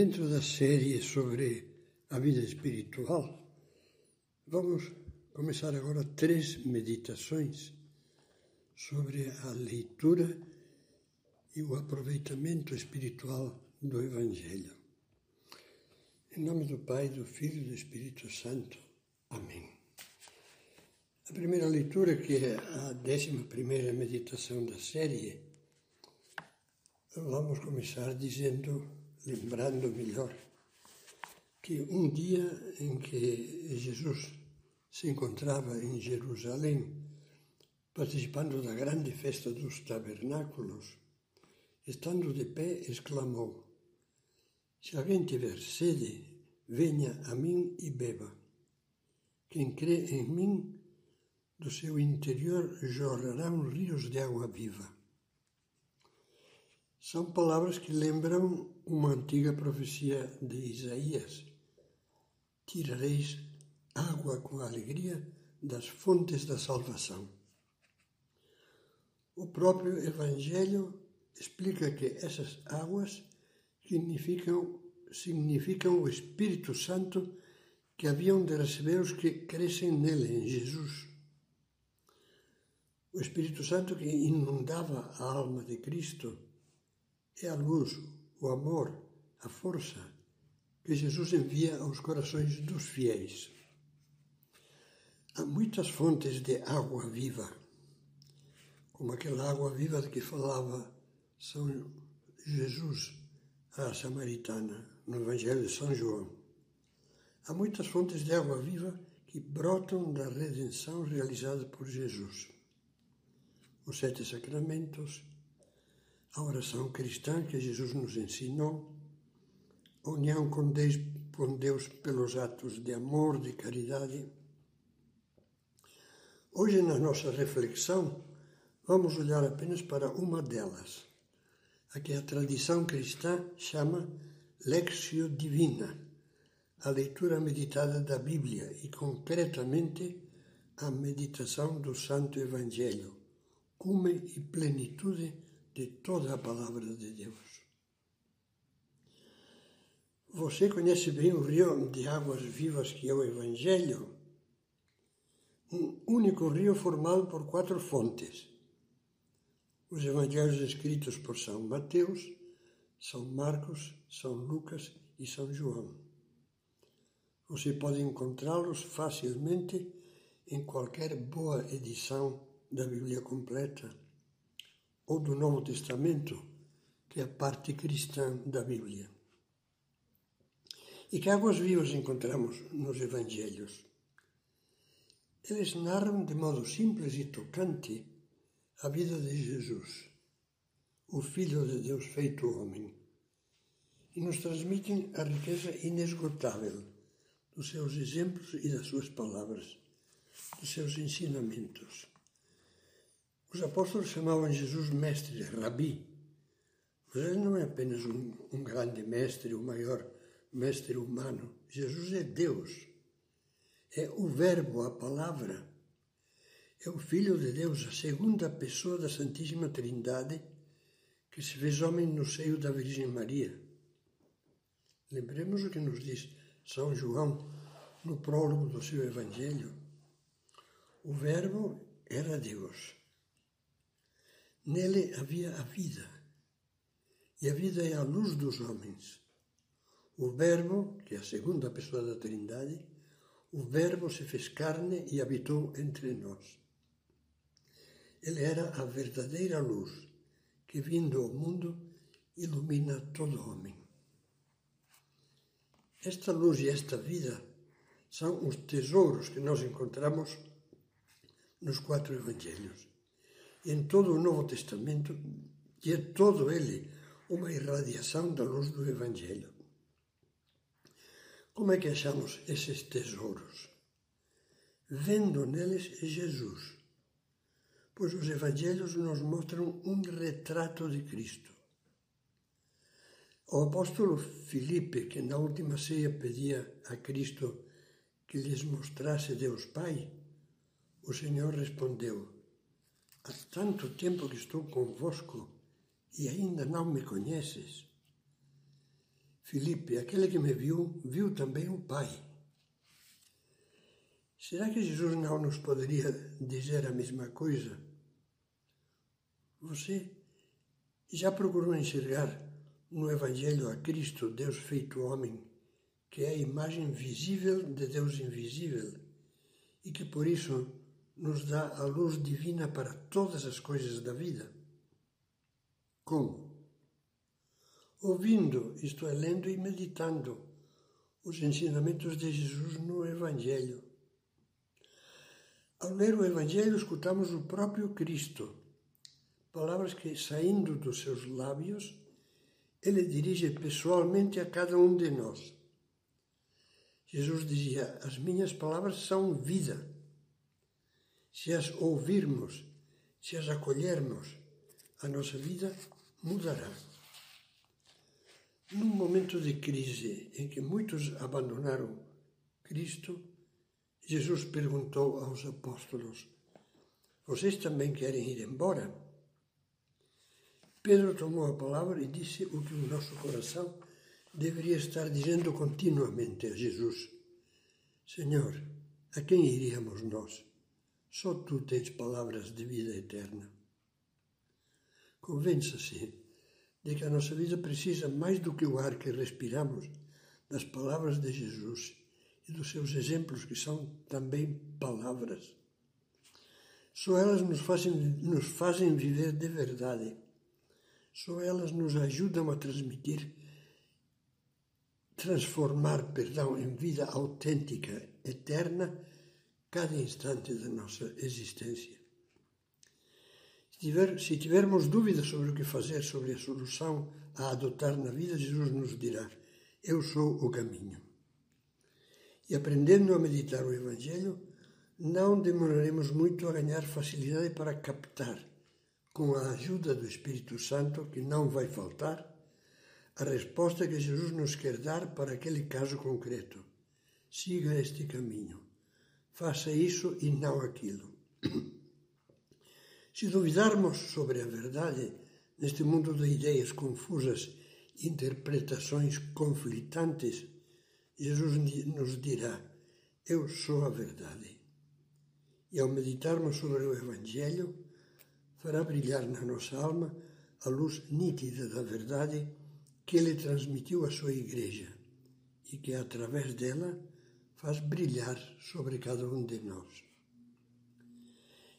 Dentro da série sobre a vida espiritual, vamos começar agora três meditações sobre a leitura e o aproveitamento espiritual do Evangelho. Em nome do Pai, do Filho e do Espírito Santo. Amém. A primeira leitura, que é a décima primeira meditação da série, vamos começar dizendo, lembrando melhor, que um dia em que Jesus se encontrava em Jerusalém, participando da grande festa dos tabernáculos, estando de pé, exclamou: Se alguém tiver sede, venha a mim e beba. Quem crê em mim, do seu interior jorrarão rios de água viva. São palavras que lembram uma antiga profecia de Isaías: Tirareis água com alegria das fontes da salvação. O próprio Evangelho explica que essas águas significam, significam o Espírito Santo que haviam de receber os que crescem nele, em Jesus. O Espírito Santo que inundava a alma de Cristo é a luz, o amor, a força que Jesus envia aos corações dos fiéis. Há muitas fontes de água viva, como aquela água viva de que falava São Jesus à Samaritana, no Evangelho de São João. Há muitas fontes de água viva que brotam da redenção realizada por Jesus. Os sete sacramentos, a oração cristã que Jesus nos ensinou, união com Deus, com Deus pelos atos de amor, de caridade. Hoje, na nossa reflexão, vamos olhar apenas para uma delas, a que a tradição cristã chama Lexio Divina, a leitura meditada da Bíblia e, concretamente, a meditação do Santo Evangelho, cume e plenitude de toda a palavra de Deus. Você conhece bem o rio de águas vivas que é o Evangelho? Um único rio formado por quatro fontes. Os evangelhos escritos por São Mateus, São Marcos, São Lucas e São João. Você pode encontrá-los facilmente em qualquer boa edição da Bíblia completa ou do Novo Testamento, que é a parte cristã da Bíblia. E que águas vivas encontramos nos Evangelhos? Eles narram de modo simples e tocante a vida de Jesus, o Filho de Deus feito homem, e nos transmitem a riqueza inesgotável dos seus exemplos e das suas palavras, dos seus ensinamentos. Os apóstolos chamavam Jesus mestre, rabi, ele não é apenas um, um grande mestre, o maior mestre humano. Jesus é Deus, é o Verbo, a palavra. É o Filho de Deus, a segunda pessoa da Santíssima Trindade, que se fez homem no seio da Virgem Maria. Lembremos o que nos diz São João no prólogo do seu Evangelho. O Verbo era Deus Nele havia a vida, e a vida é a luz dos homens. O Verbo, que é a segunda pessoa da Trindade, o Verbo se fez carne e habitou entre nós. Ele era a verdadeira luz que, vindo ao mundo, ilumina todo homem. Esta luz e esta vida são os tesouros que nós encontramos nos quatro evangelhos em todo o Novo Testamento, e é todo ele uma irradiação da luz do Evangelho. Como é que achamos esses tesouros? Vendo neles Jesus, pois os Evangelhos nos mostram um retrato de Cristo. O apóstolo Filipe, que na última ceia pedia a Cristo que lhes mostrasse Deus Pai, o Senhor respondeu: Há tanto tempo que estou convosco e ainda não me conheces. Filipe, aquele que me viu, viu também o Pai. Será que Jesus não nos poderia dizer a mesma coisa? Você já procurou enxergar no Evangelho a Cristo, Deus feito homem, que é a imagem visível de Deus invisível e que por isso nos dá a luz divina para todas as coisas da vida? Como? Ouvindo, isto é, lendo e meditando os ensinamentos de Jesus no Evangelho. Ao ler o Evangelho, escutamos o próprio Cristo, palavras que, saindo dos seus lábios, ele dirige pessoalmente a cada um de nós. Jesus dizia: As minhas palavras são vida. Se as ouvirmos, se as acolhermos, a nossa vida mudará. Num momento de crise em que muitos abandonaram Cristo, Jesus perguntou aos apóstolos: Vocês também querem ir embora? Pedro tomou a palavra e disse o que o nosso coração deveria estar dizendo continuamente a Jesus: Senhor, a quem iríamos nós? Só tu tens palavras de vida eterna. Convença-se de que a nossa vida precisa mais do que o ar que respiramos das palavras de Jesus e dos seus exemplos, que são também palavras. Só elas nos fazem, nos fazem viver de verdade. Só elas nos ajudam a transmitir, transformar, perdão, em vida autêntica, eterna, cada instante da nossa existência. Se, tiver, se tivermos dúvidas sobre o que fazer, sobre a solução a adotar na vida, Jesus nos dirá: Eu sou o caminho. E aprendendo a meditar o Evangelho, não demoraremos muito a ganhar facilidade para captar, com a ajuda do Espírito Santo, que não vai faltar, a resposta que Jesus nos quer dar para aquele caso concreto. Siga este caminho. Faça isso e não aquilo. Se duvidarmos sobre a verdade neste mundo de ideias confusas e interpretações conflitantes, Jesus nos dirá: Eu sou a verdade. E ao meditarmos sobre o Evangelho, fará brilhar na nossa alma a luz nítida da verdade que ele transmitiu à sua Igreja e que, através dela, faz brilhar sobre cada um de nós.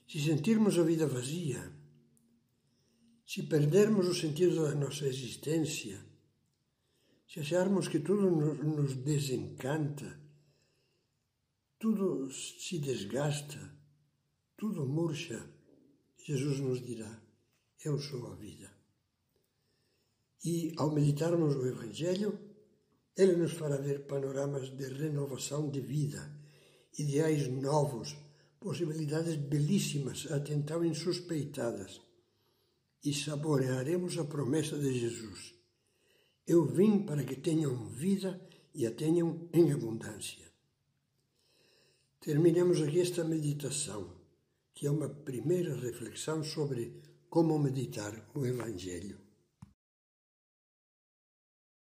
Se sentirmos a vida vazia, se perdermos o sentido da nossa existência, se acharmos que tudo nos desencanta, tudo se desgasta, tudo murcha, Jesus nos dirá: Eu sou a vida. E ao meditarmos o Evangelho, ele nos fará ver panoramas de renovação de vida, ideais novos, possibilidades belíssimas, até então insuspeitadas. E saborearemos a promessa de Jesus. Eu vim para que tenham vida e a tenham em abundância. Terminemos aqui esta meditação, que é uma primeira reflexão sobre como meditar o Evangelho.